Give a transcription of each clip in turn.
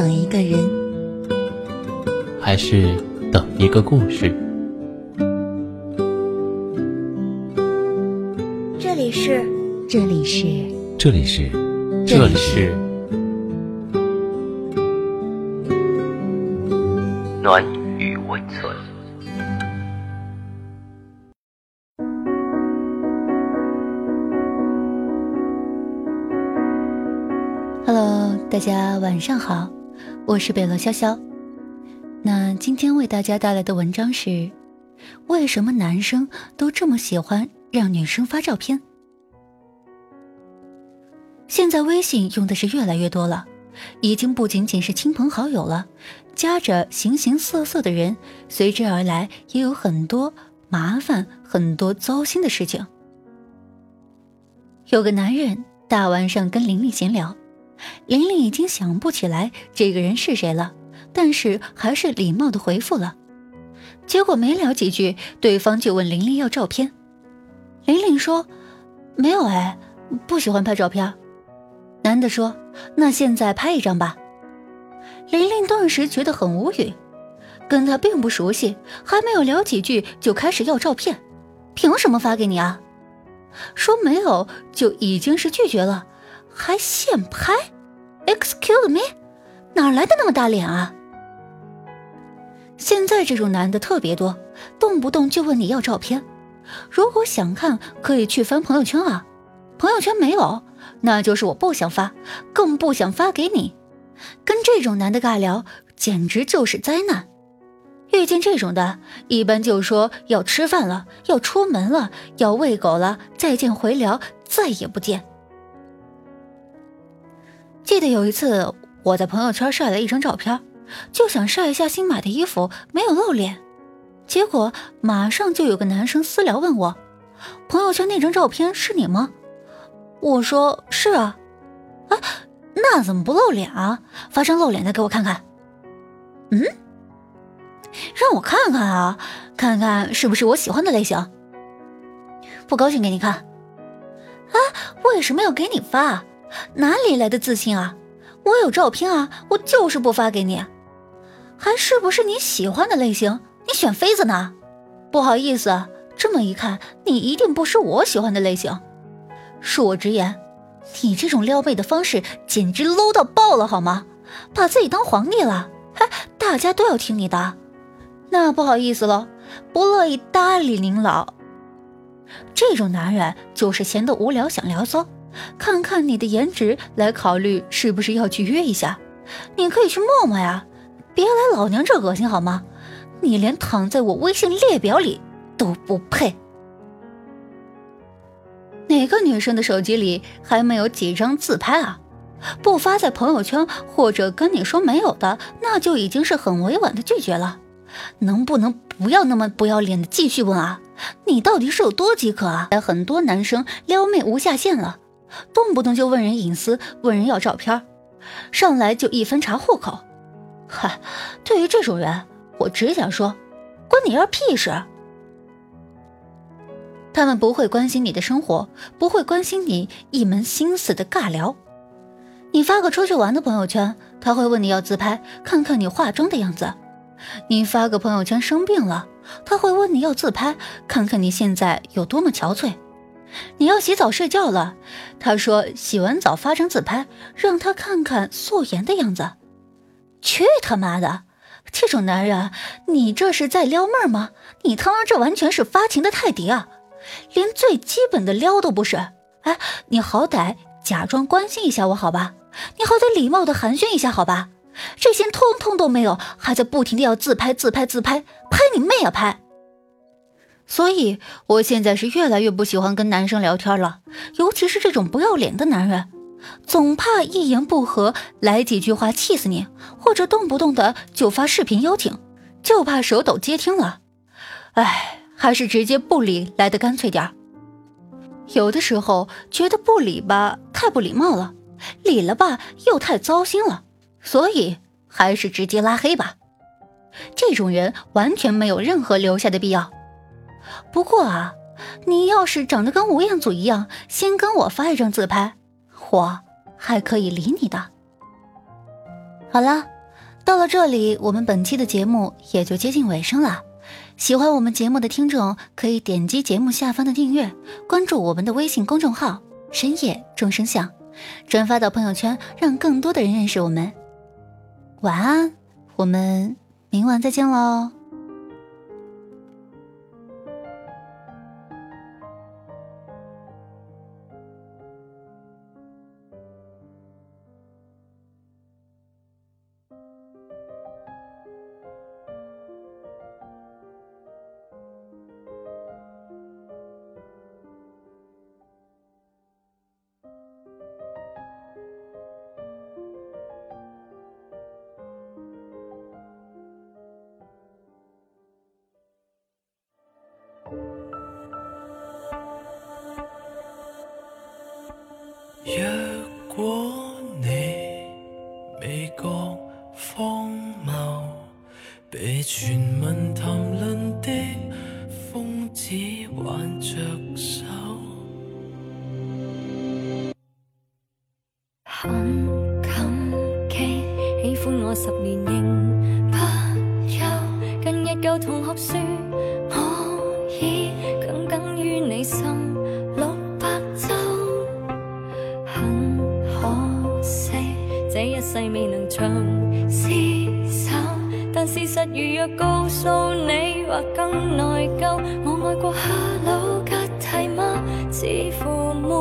等一个人，还是等一个故事。这里是，这里是，这里是，这里是暖与温存。Hello，大家晚上好。我是北落潇潇，那今天为大家带来的文章是：为什么男生都这么喜欢让女生发照片？现在微信用的是越来越多了，已经不仅仅是亲朋好友了，加着形形色色的人，随之而来也有很多麻烦，很多糟心的事情。有个男人大晚上跟玲玲闲聊。玲玲已经想不起来这个人是谁了，但是还是礼貌的回复了。结果没聊几句，对方就问玲玲要照片。玲玲说：“没有哎，不喜欢拍照片。”男的说：“那现在拍一张吧。”玲玲顿时觉得很无语，跟他并不熟悉，还没有聊几句就开始要照片，凭什么发给你啊？说没有就已经是拒绝了。还现拍？Excuse me，哪来的那么大脸啊？现在这种男的特别多，动不动就问你要照片。如果想看，可以去翻朋友圈啊。朋友圈没有，那就是我不想发，更不想发给你。跟这种男的尬聊，简直就是灾难。遇见这种的，一般就说要吃饭了，要出门了，要喂狗了，再见回聊，再也不见。记得有一次，我在朋友圈晒了一张照片，就想晒一下新买的衣服，没有露脸。结果马上就有个男生私聊问我：“朋友圈那张照片是你吗？”我说：“是啊。”啊，那怎么不露脸啊？发张露脸的给我看看。嗯，让我看看啊，看看是不是我喜欢的类型。不高兴给你看。啊，为什么要给你发？哪里来的自信啊？我有照片啊，我就是不发给你，还是不是你喜欢的类型？你选妃子呢？不好意思，这么一看你一定不是我喜欢的类型。恕我直言，你这种撩妹的方式简直 low 到爆了好吗？把自己当皇帝了？嗨，大家都要听你的？那不好意思喽，不乐意搭理您老。这种男人就是闲得无聊想聊骚。看看你的颜值来考虑是不是要去约一下，你可以去陌陌呀，别来老娘这恶心好吗？你连躺在我微信列表里都不配。哪个女生的手机里还没有几张自拍啊？不发在朋友圈或者跟你说没有的，那就已经是很委婉的拒绝了。能不能不要那么不要脸的继续问啊？你到底是有多饥渴啊？很多男生撩妹无下限了。动不动就问人隐私，问人要照片，上来就一分查户口。嗨，对于这种人，我只想说，关你幺屁事。他们不会关心你的生活，不会关心你一门心思的尬聊。你发个出去玩的朋友圈，他会问你要自拍，看看你化妆的样子；你发个朋友圈生病了，他会问你要自拍，看看你现在有多么憔悴。你要洗澡睡觉了，他说洗完澡发张自拍，让他看看素颜的样子。去他妈的！这种男人，你这是在撩妹吗？你他妈这完全是发情的泰迪啊，连最基本的撩都不是。哎，你好歹假装关心一下我好吧？你好歹礼貌的寒暄一下好吧？这些通通都没有，还在不停的要自拍自拍自拍，拍你妹啊拍！所以，我现在是越来越不喜欢跟男生聊天了，尤其是这种不要脸的男人，总怕一言不合来几句话气死你，或者动不动的就发视频邀请，就怕手抖接听了。唉，还是直接不理来的干脆点有的时候觉得不理吧太不礼貌了，理了吧又太糟心了，所以还是直接拉黑吧。这种人完全没有任何留下的必要。不过啊，你要是长得跟吴彦祖一样，先跟我发一张自拍，我还可以理你的。好了，到了这里，我们本期的节目也就接近尾声了。喜欢我们节目的听众可以点击节目下方的订阅，关注我们的微信公众号“深夜众生相”，转发到朋友圈，让更多的人认识我们。晚安，我们明晚再见喽。被全民谈论的疯子挽着手，很感激喜欢我十年。夜。实如若告诉你，或更内疚。我爱过哈鲁吉蒂吗？似乎没。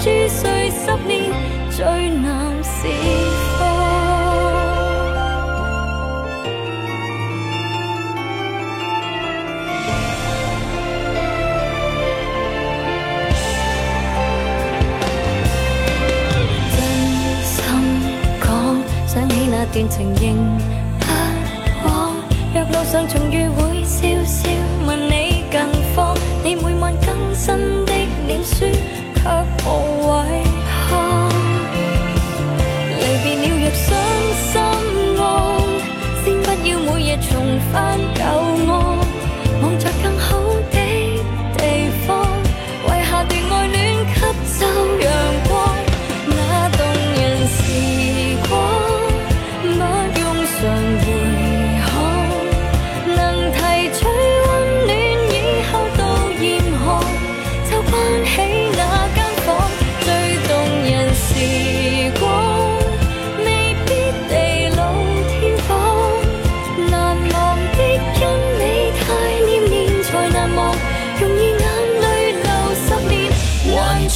珠碎十年，最难是放。真心讲，想起那段情，仍不枉。若路上重遇，会笑笑问你近况。你每晚更新。若遗憾，离别了若伤心，我先不要每夜重翻旧。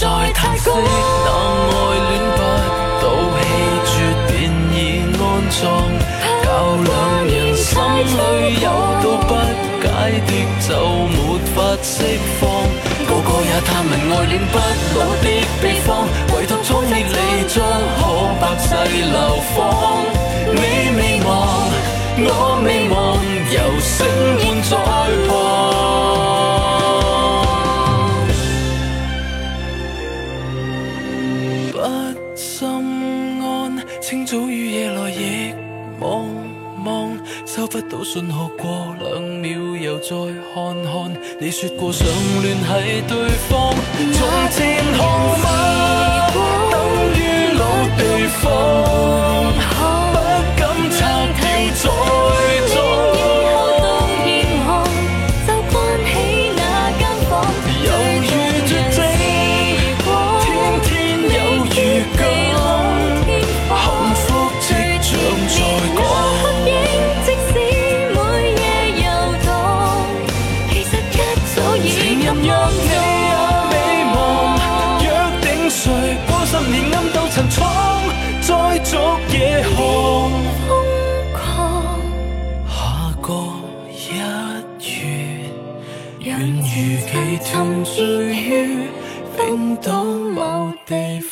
在叹息，那爱恋不到，气绝便已安葬。教两人心里有道不解的，就没法释放。个个也探问爱恋不老的秘方，唯独仓颉礼将可百世流芳。你未忘，我未忘，有心仍在。不到信号过两秒，又再看看。你说过想联系对方，从前看法等于老地方，不敢拆掉连暗道寻闯，再逐野狂。下个一月，愿与悸沉醉于冰岛某地方。